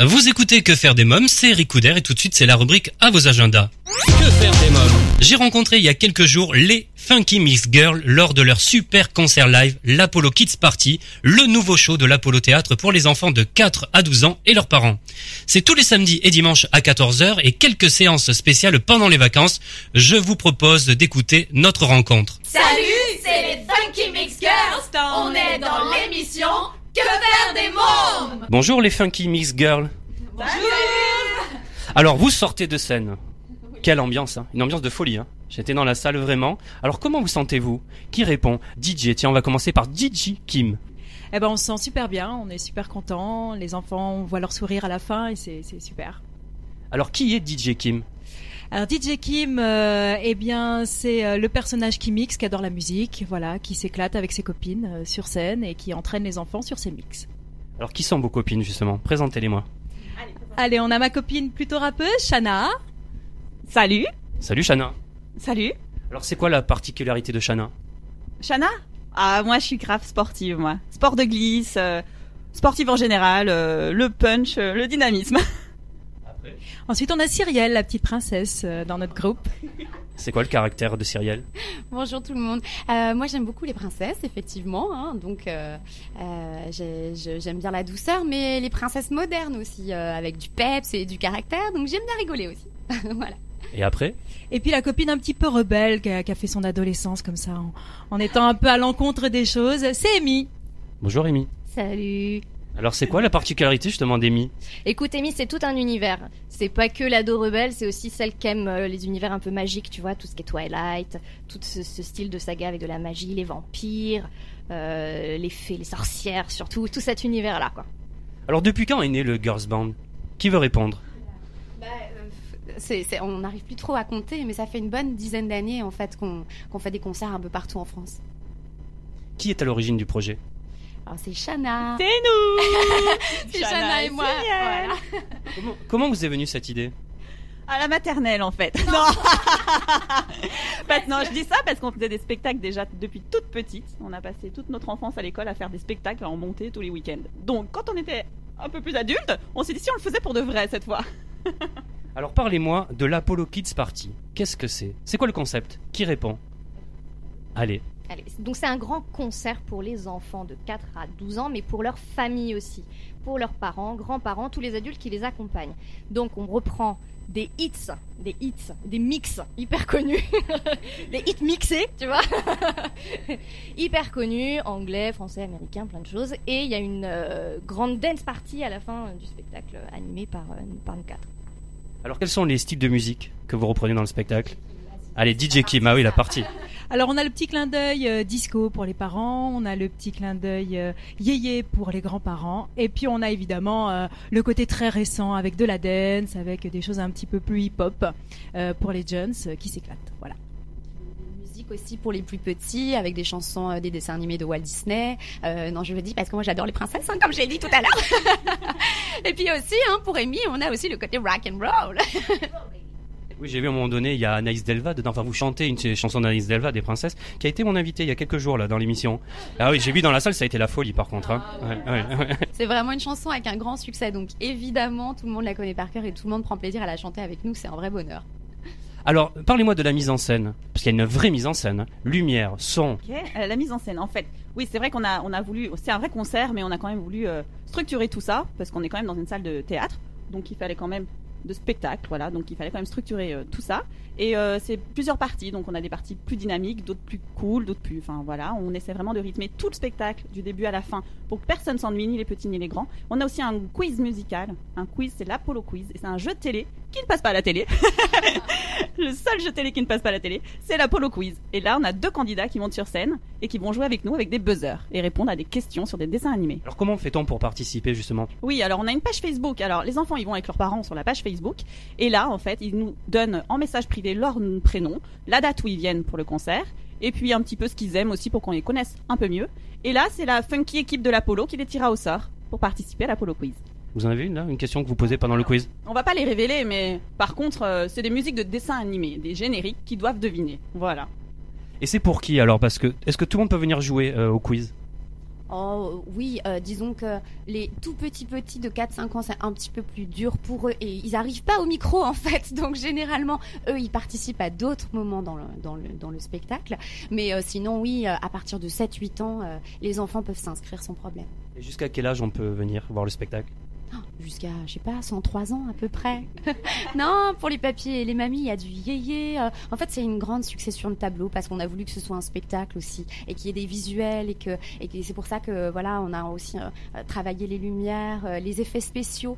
Vous écoutez Que faire des mômes, c'est Ricoudère et tout de suite c'est la rubrique à vos agendas. Que faire des mômes J'ai rencontré il y a quelques jours les Funky Mix Girls lors de leur super concert live, l'Apollo Kids Party, le nouveau show de l'Apollo Théâtre pour les enfants de 4 à 12 ans et leurs parents. C'est tous les samedis et dimanches à 14h et quelques séances spéciales pendant les vacances. Je vous propose d'écouter notre rencontre. Salut, c'est les Funky Mix Girls. On est dans l'émission Que faire des mômes Bonjour les Funky Mix Girls. Alors vous sortez de scène. Quelle ambiance, hein Une ambiance de folie, hein J'étais dans la salle vraiment. Alors comment vous sentez-vous? Qui répond? DJ. Tiens, on va commencer par DJ Kim. Eh ben, on se sent super bien, on est super content. Les enfants, on voit leur sourire à la fin et c'est c'est super. Alors qui est DJ Kim? Alors DJ Kim, euh, eh bien, c'est euh, le personnage qui mixe, qui adore la musique, voilà, qui s'éclate avec ses copines euh, sur scène et qui entraîne les enfants sur ses mix. Alors qui sont vos copines justement? Présentez-les-moi. Allez, on a ma copine plutôt rappeuse, Shana. Salut, Salut Shana. salut. Alors c'est quoi la particularité de Shana? Shana? Ah, moi je suis grave sportive, moi. Sport de glisse, euh, sportive en général, euh, le punch, euh, le dynamisme. Ensuite, on a Cyrielle, la petite princesse euh, dans notre groupe. C'est quoi le caractère de Cyrielle? Bonjour tout le monde. Euh, moi j'aime beaucoup les princesses, effectivement. hein, donc euh, euh, j'aime bien la douceur, mais les princesses modernes aussi, euh, avec du peps et du caractère. Donc j'aime bien rigoler aussi. voilà. Et après? Et puis la copine un petit peu rebelle qui a, qui a fait son adolescence comme ça, en, en étant un peu à l'encontre des choses, c'est Amy. Bonjour Amy. Salut. Alors c'est quoi la particularité justement d'Amy? Écoute, Amy, c'est tout un univers. C'est pas que l'ado rebelle, c'est aussi celle qui aime euh, les univers un peu magiques, tu vois, tout ce qui est Twilight, tout ce, ce style de saga avec de la magie, les vampires, euh, les fées, les sorcières, surtout, tout cet univers-là, quoi. Alors depuis quand est né le Girls Band? Qui veut répondre? Bah, euh, c'est- c'est- on n'arrive plus trop à compter, mais ça fait une bonne dizaine d'années en fait qu'on qu'on fait des concerts un peu partout en France. Qui est à l'origine du projet? Alors c'est Shana. C'est nous C'est Shana Shana et moi. Voilà. comment, comment vous est venue cette idée À la maternelle en fait. Non, non je dis ça parce qu'on faisait des spectacles déjà depuis toute petite. On a passé toute notre enfance à l'école à faire des spectacles en montée tous les week-ends. Donc quand on était un peu plus adulte, on s'est dit si on le faisait pour de vrai cette fois. Alors parlez-moi de l'Apollo Kids Party. Qu'est-ce que c'est? C'est quoi le concept? Qui répond? Allez. Donc c'est un grand concert pour les enfants de 4 à 12 ans, mais pour leur famille aussi, pour leurs parents, grands-parents, tous les adultes qui les accompagnent. Donc on reprend des hits, des hits, des mix hyper connus, des hits mixés, tu vois, hyper connus, anglais, français, américain, plein de choses. Et il y a une euh, grande dance party à la fin euh, du spectacle animé par, euh, par nous quatre. Alors quels sont les styles de musique que vous reprenez dans le spectacle? Allez, DJ Kim, ah oui, la partie. Alors on a le petit clin d'œil euh, disco pour les parents, on a le petit clin d'œil euh, yéyé pour les grands-parents, et puis on a évidemment euh, le côté très récent avec de la dance, avec des choses un petit peu plus hip-hop euh, pour les jeunes qui s'éclatent. Voilà. Aussi pour les plus petits, avec des chansons des dessins animés de Walt Disney. Non, je le dis parce que moi j'adore les princesses, hein, comme j'ai dit tout à l'heure. et puis aussi, hein, pour Amy, on a aussi le côté rock and roll. Oui, j'ai vu à un moment donné, il y a Anaïs Delva dedans. Enfin, vous chantez une chanson d'Anaïs Delva, des princesses, qui a été mon invité il y a quelques jours là dans l'émission. Ah oui, j'ai vu dans la salle, ça a été la folie par contre. Hein. Ouais, ouais, ouais. C'est vraiment une chanson avec un grand succès, donc évidemment tout le monde la connaît par cœur et tout le monde prend plaisir à la chanter avec nous, c'est un vrai bonheur. Alors, parlez-moi de la mise en scène, parce qu'il y a une vraie mise en scène. Lumière, son. Ok, euh, la mise en scène, en fait. Oui, c'est vrai qu'on a, on a voulu, c'est un vrai concert, mais on a quand même voulu euh, structurer tout ça, parce qu'on est quand même dans une salle de théâtre, donc il fallait quand même de spectacle, voilà, donc il fallait quand même structurer euh, tout ça. Et euh, c'est plusieurs parties, donc on a des parties plus dynamiques, d'autres plus cool, d'autres plus, enfin voilà, on essaie vraiment de rythmer tout le spectacle du début à la fin pour que personne s'ennuie, ni les petits ni les grands. On a aussi un quiz musical, un quiz, c'est l'Apollo Quiz, et c'est un jeu de télé qui ne passe pas à la télé. le seul jeu télé qui ne passe pas à la télé, c'est l'Apollo Quiz. Et là, on a deux candidats qui montent sur scène et qui vont jouer avec nous avec des buzzers et répondre à des questions sur des dessins animés. Alors, comment fait-on pour participer justement? Oui, alors on a une page Facebook. Alors les enfants, ils vont avec leurs parents sur la page Facebook. Et là, en fait, ils nous donnent en message privé leur prénom, la date où ils viennent pour le concert, et puis un petit peu ce qu'ils aiment aussi pour qu'on les connaisse un peu mieux. Et là, c'est la funky équipe de l'Apollo qui les tira au sort pour participer à l'Apollo Quiz. Vous en avez une là Une question que vous posez pendant le quiz? On va pas les révéler, mais par contre, euh, c'est des musiques de dessins animés, des génériques qui doivent deviner. Voilà. Et c'est pour qui alors? Parce que est-ce que tout le monde peut venir jouer euh, au quiz? Oh oui, euh, disons que les tout petits petits de 4-5 ans, c'est un petit peu plus dur pour eux et ils n'arrivent pas au micro en fait. Donc généralement, eux, ils participent à d'autres moments dans le, dans le, dans le spectacle. Mais euh, sinon, oui, euh, à partir de 7-8 ans, euh, les enfants peuvent s'inscrire sans problème. Et jusqu'à quel âge on peut venir voir le spectacle? Jusqu'à, je sais pas, 103 ans à peu près. non, pour les papiers et les mamies, il y a du yéyé. euh, En fait, c'est une grande succession de tableaux parce qu'on a voulu que ce soit un spectacle aussi et qu'il y ait des visuels et que, et que c'est pour ça que voilà, on a aussi euh, travaillé les lumières, euh, les effets spéciaux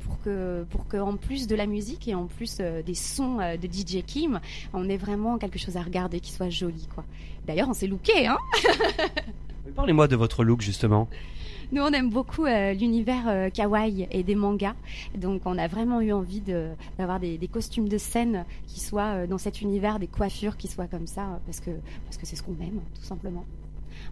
pour que, pour que en plus de la musique et en plus des sons de DJ Kim, on ait vraiment quelque chose à regarder qui soit joli, quoi. D'ailleurs, on s'est looké, hein. Parlez-moi de votre look justement. Nous, on aime beaucoup euh, l'univers euh, kawaii et des mangas. Donc, on a vraiment eu envie d'avoir des, costumes de scène qui soient euh, dans cet univers, des coiffures qui soient comme ça, parce que parce que c'est ce qu'on aime, tout simplement.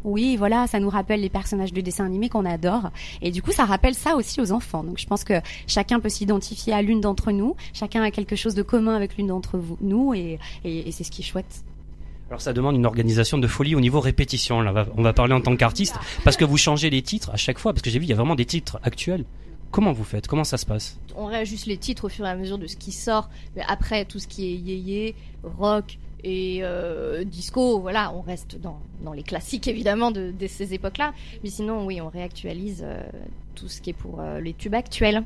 Oui, voilà, ça nous rappelle les personnages de dessins animés qu'on adore. Et du coup, ça rappelle ça aussi aux enfants. Donc, je pense que chacun peut s'identifier à l'une d'entre nous. Chacun a quelque chose de commun avec l'une d'entre nous. Et, et, et c'est ce qui est chouette. Alors ça demande une organisation de folie au niveau répétition. On va parler en tant qu'artiste parce que vous changez les titres à chaque fois parce que j'ai vu il y a vraiment des titres actuels. Comment vous faites? Comment ça se passe? On réajuste les titres au fur et à mesure de ce qui sort. Mais après, tout ce qui est yéyé, rock et euh, disco, voilà, on reste dans, dans les classiques évidemment de, de ces époques-là. Mais sinon, oui, on réactualise euh, tout ce qui est pour euh, les tubes actuels.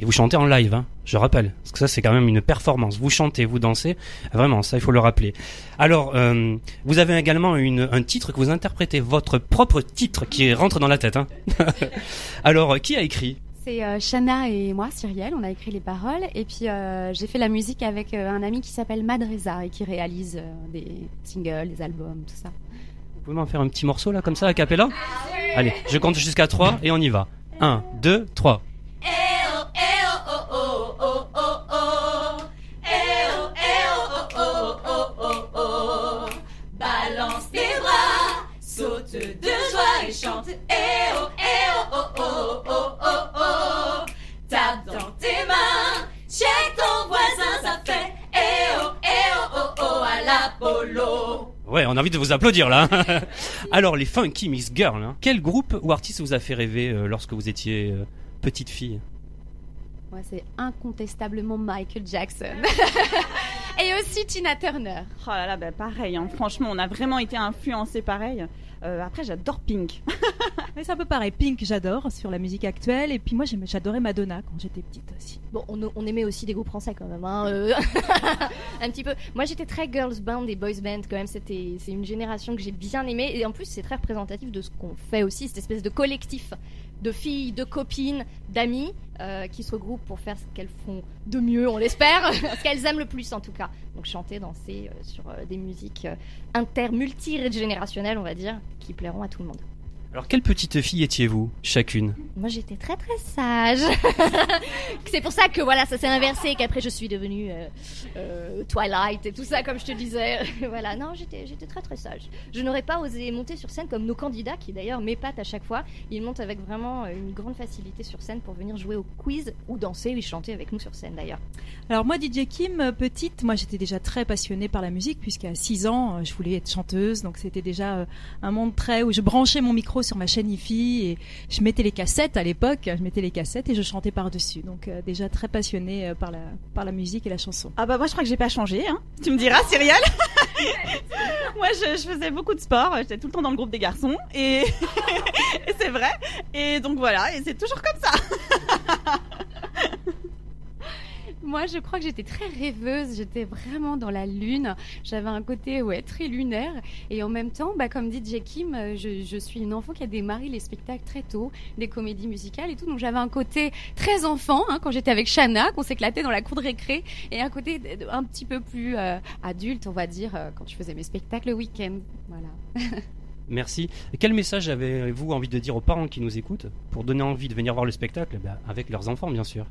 Et vous chantez en live, hein, je rappelle. Parce que ça, c'est quand même une performance. Vous chantez, vous dansez. Vraiment, ça, il faut le rappeler. Alors, euh, vous avez également une, un titre que vous interprétez, votre propre titre qui rentre dans la tête. Hein. Alors, qui a écrit? C'est euh, Shana et moi, Cyrielle, on a écrit les paroles. Et puis, euh, j'ai fait la musique avec euh, un ami qui s'appelle Madreza et qui réalise des singles, des albums, tout ça. Vous pouvez m'en faire un petit morceau, là, comme ça, à capella Allez, je compte jusqu'à 3 et on y va. 1, 2, 3. Ouais, on a envie de vous applaudir là. Alors les Funky Mix Girls, hein. quel groupe ou artiste vous a fait rêver euh, lorsque vous étiez euh, petite fille? Moi, c'est incontestablement Michael Jackson. et aussi Tina Turner. Oh là là, bah pareil, hein. franchement, on a vraiment été influencés pareil. Euh, après, j'adore Pink. Mais c'est un peu pareil. Pink, j'adore sur la musique actuelle. Et puis moi, j'adorais Madonna quand j'étais petite aussi. Bon, on, on aimait aussi des groupes français quand même, hein, euh, un petit peu. Moi, j'étais très girls band et boys band quand même. C'était, c'est une génération que j'ai bien aimée et en plus, c'est très représentatif de ce qu'on fait aussi, cette espèce de collectif de filles, de copines, d'amis euh, qui se regroupent pour faire ce qu'elles font de mieux, on l'espère, ce qu'elles aiment le plus en tout cas. Donc chanter, danser euh, sur euh, des musiques euh, inter, multi-générationnelles, on va dire, qui plairont à tout le monde. Alors quelle petite fille étiez-vous chacune Moi, j'étais très très sage. c'est pour ça que voilà, ça s'est inversé, qu'après je suis devenue euh, euh, Twilight et tout ça, comme je te disais. voilà, non, j'étais j'étais très très sage. Je n'aurais pas osé monter sur scène comme nos candidats, qui d'ailleurs m'épatent à chaque fois. Ils montent avec vraiment euh, une grande facilité sur scène pour venir jouer au quiz ou danser ou chanter avec nous sur scène d'ailleurs. Alors moi, DJ Kim, petite, moi j'étais déjà très passionnée par la musique puisqu'à 6 ans, je voulais être chanteuse. Donc c'était déjà un monde très où je branchais mon micro sur ma chaîne IFI et je mettais les cassettes à l'époque, je mettais les cassettes et je chantais par-dessus. Donc euh, déjà très passionnée euh, par la, par la musique et la chanson. Ah bah moi je crois que j'ai pas changé, hein. Tu me diras, Cyrielle Moi je, je faisais beaucoup de sport, j'étais tout le temps dans le groupe des garçons et, et c'est vrai. Et donc voilà, et c'est toujours comme ça. Moi, je crois que j'étais très rêveuse. J'étais vraiment dans la lune. J'avais un côté ouais très lunaire. Et en même temps, bah, comme dit Jay Kim, euh, je, suis une enfant qui a démarré les spectacles très tôt, les comédies musicales et tout. Donc j'avais un côté très enfant hein, quand j'étais avec Shana, qu'on s'éclaitait dans la cour de récré, et un côté un petit peu plus euh, adulte, on va dire, euh, quand je faisais mes spectacles le week-end. Voilà. Merci. Quel message avez-vous envie de dire aux parents qui nous écoutent pour donner envie de venir voir le spectacle Eh ben, avec leurs enfants bien sûr?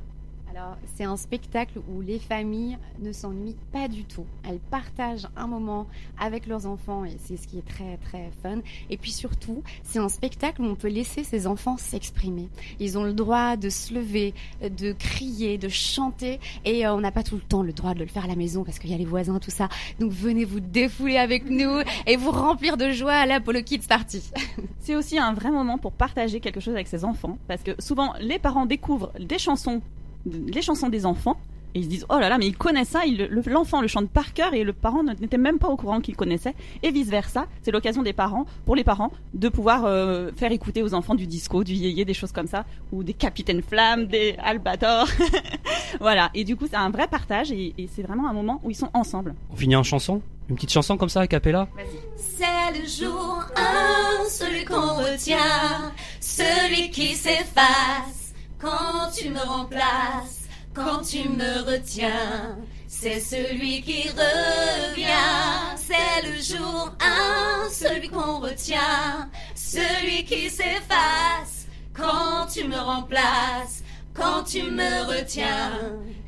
Alors, c'est un spectacle où les familles ne s'ennuient pas du tout. Elles partagent un moment avec leurs enfants et c'est ce qui est très très fun. Et puis surtout, c'est un spectacle où on peut laisser ses enfants s'exprimer. Ils ont le droit de se lever, de crier, de chanter et euh, on n'a pas tout le temps le droit de le faire à la maison parce qu'il y a les voisins, tout ça. Donc venez vous défouler avec nous et vous remplir de joie à l'Apollo Kids Party. C'est aussi un vrai moment pour partager quelque chose avec ses enfants, parce que souvent les parents découvrent des chansons, les chansons des enfants, et ils se disent oh là là mais ils connaissent ça, le- l'enfant le chante par cœur et le parent n'était même pas au courant qu'il connaissait, et vice versa. C'est l'occasion des parents, pour les parents, de pouvoir euh, faire écouter aux enfants du disco, du yéyé, des choses comme ça, ou des Capitaine Flamme, des Albator, voilà. Et du coup c'est un vrai partage et, et c'est vraiment un moment où ils sont ensemble. On finit en chanson? Une petite chanson comme ça, a cappella? C'est le jour 1, celui qu'on retient, celui qui s'efface quand tu me remplaces, quand tu me retiens. C'est celui qui revient, c'est le jour 1, celui qu'on retient, celui qui s'efface quand tu me remplaces, quand tu me retiens.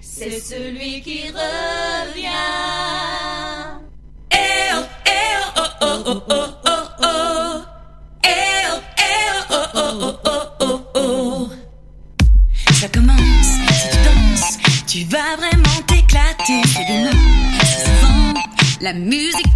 C'est celui qui revient. Eh oh, eh oh, oh, oh, oh, oh, oh, oh. Eh oh, eh oh, oh, oh, oh, oh, oh, la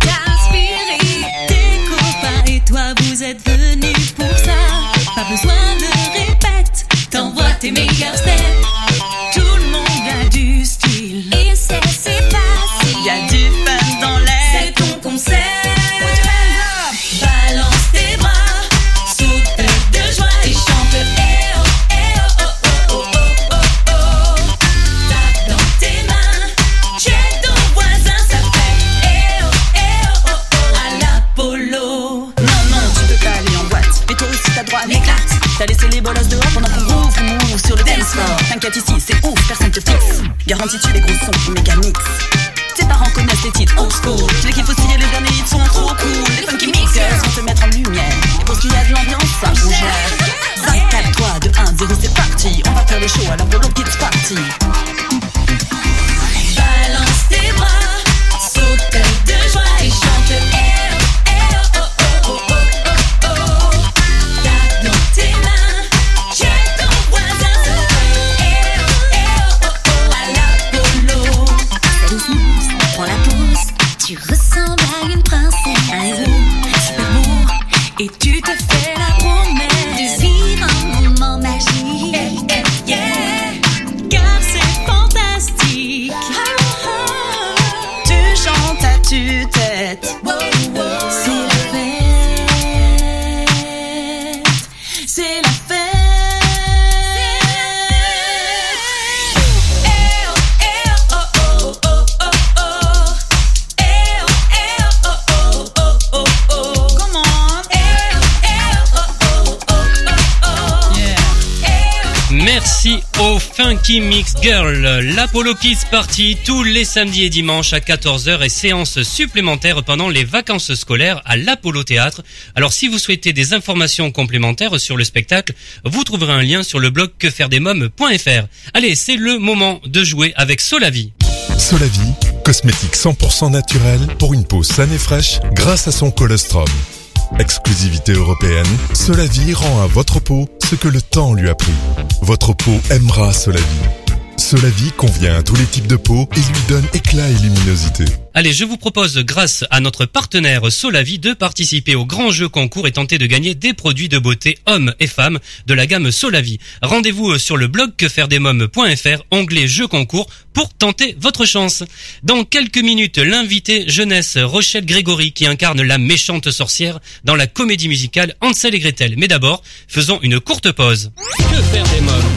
Mix. Tes parents connaissent les titres old school. Les kiffes aussi, et les derniers hits sont trop cool. Les funky mixers vont te mettre en lumière. Et pour qu'il y a de l'ambiance, ça bouge. 24, 3, 2, 1, 0, c'est parti. On va faire le show à l'Apollo Kids Party. Funky Mix Girl, l'Apollo Kids Party tous les samedis et dimanches à 14h et séances supplémentaires pendant les vacances scolaires à l'Apollo Théâtre. Alors si vous souhaitez des informations complémentaires sur le spectacle, vous trouverez un lien sur le blog quefairedesmoms.fr. Allez, c'est le moment de jouer avec Solavi. Solavi, cosmétique 100% naturel pour une peau saine et fraîche grâce à son colostrum. Exclusivité européenne, Solavi rend à votre peau ce que le temps lui a pris. Votre peau aimera Solavi. Solavi convient à tous les types de peau et lui donne éclat et Allez, je vous propose, grâce à notre partenaire Solavi, de participer au grand jeu concours et tenter de gagner des produits de beauté hommes et femmes de la gamme Solavi. Rendez-vous sur le blog quefairedesmoms.fr, onglet jeu concours, pour tenter votre chance. Dans quelques minutes, l'invité jeunesse Rochelle Grégory qui incarne la méchante sorcière dans la comédie musicale Hansel et Gretel. Mais d'abord, faisons une courte pause. Que faire des mômes?